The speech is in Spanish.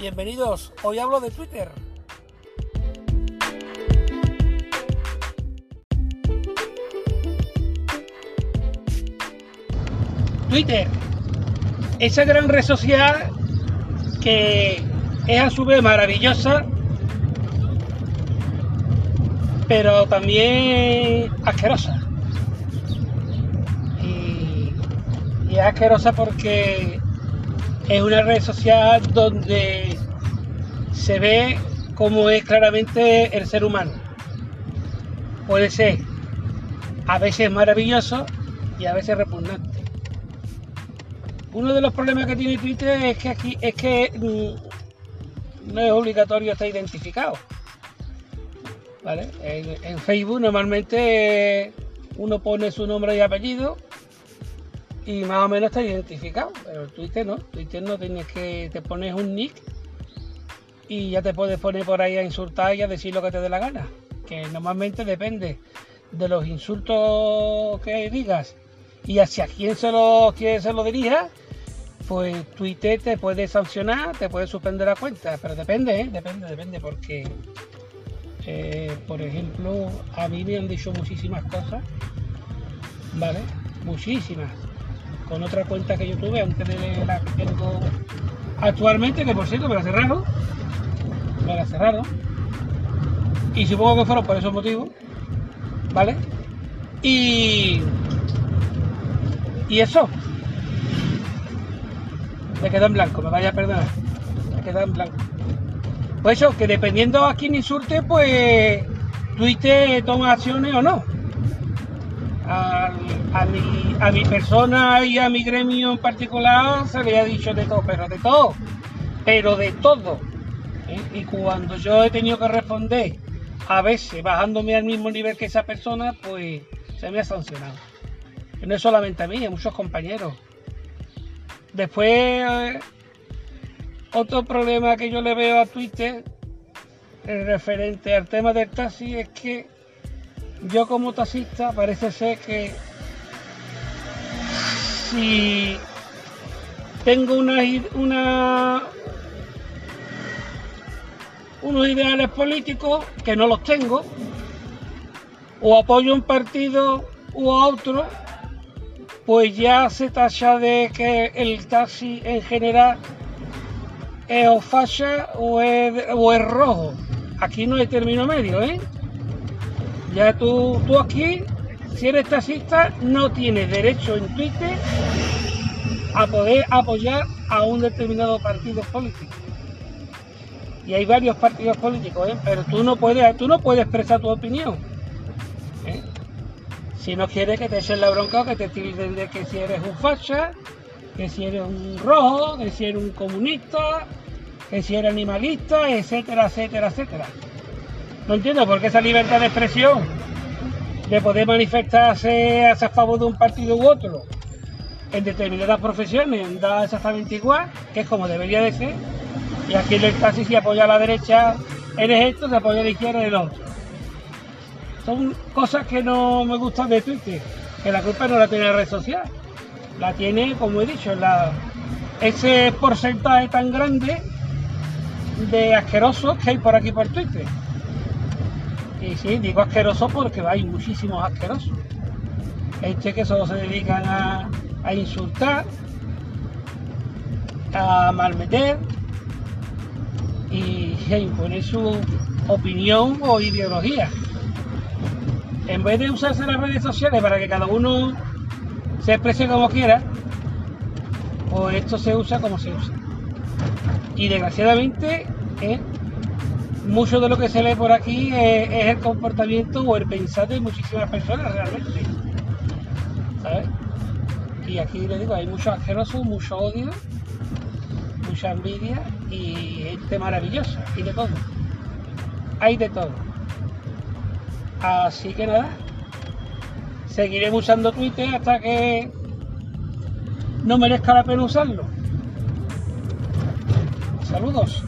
Bienvenidos, hoy hablo de Twitter. Twitter, esa gran red social que es a su vez maravillosa, pero también asquerosa. Y, es asquerosa porque es una red social donde se ve cómo es claramente el ser humano. Puede ser a veces maravilloso y a veces repugnante. Uno de los problemas que tiene Twitter es que aquí es que mm, no es obligatorio estar identificado. En Facebook normalmente uno pone su nombre y apellido y más o menos está identificado, pero en Twitter no, Twitter no tienes que, te pones un nick y ya te puedes poner por ahí a insultar y a decir lo que te dé la gana, que normalmente depende de los insultos que digas y hacia quién se lo, quién se lo dirija, pues Twitter te puede sancionar, te puede suspender la cuenta, pero depende, ¿eh? depende, depende, porque, eh, por ejemplo, a mí me han dicho muchísimas cosas, ¿vale? Muchísimas con otra cuenta que yo tuve antes de la que tengo actualmente, que por cierto me la cerraron. Me la cerraron. Y supongo que fueron por esos motivos. ¿Vale? Y. Y eso. Me queda en blanco, me vaya a perdonar. Me queda en blanco. Pues eso, que dependiendo a quién insulte, pues Twitter toma acciones o no a, mi, a mi persona y a mi gremio en particular se le ha dicho de todo, pero de todo, pero de todo. ¿eh? Y cuando yo he tenido que responder, a veces bajándome al mismo nivel que esa persona, pues se me ha sancionado. no es solamente a mí, a muchos compañeros. Después, otro problema que yo le veo a Twitter referente al tema del taxi es que yo como taxista parece ser que si tengo una, unos ideales políticos que no los tengo, o apoyo un partido u otro, pues ya se tacha de que el taxi en general es o facha o es, o es rojo. Aquí no hay término medio, ¿eh? Ya tú, tú aquí, si eres taxista, no tienes derecho en Twitter a poder apoyar a un determinado partido político. Y hay varios partidos políticos, ¿eh? pero tú no puedes, tú no puedes expresar tu opinión. ¿eh? Si no quieres que te echen la bronca o que te tilden de que si eres un facha, que si eres un rojo, que si eres un comunista, que si eres animalista, etcétera, etcétera, etcétera. No entiendo por qué esa libertad de expresión, de poder manifestarse a favor de un partido u otro, en determinadas profesiones da exactamente igual, que es como debería de ser, y aquí en el casi si apoya a la derecha eres esto, se apoya a la izquierda el otro. Son cosas que no me gustan de Twitter, que la culpa no la tiene la red social, la tiene, como he dicho, la, ese porcentaje tan grande de asquerosos que hay por aquí por Twitter. Y sí, digo asqueroso porque hay muchísimos asquerosos. Este que solo se dedican a, insultar, a malmeter y a imponer su opinión o ideología. En vez de usarse las redes sociales para que cada uno se exprese como quiera, pues esto se usa como se usa. Y desgraciadamente, ¿eh? Mucho de lo que se lee por aquí es, el comportamiento o el pensar de muchísimas personas realmente. ¿Sabes? Y aquí le digo, hay mucho asqueroso, mucho odio, mucha envidia y gente maravillosa y de todo. Hay de todo. Así que nada, seguiré usando Twitter hasta que no merezca la pena usarlo. Saludos.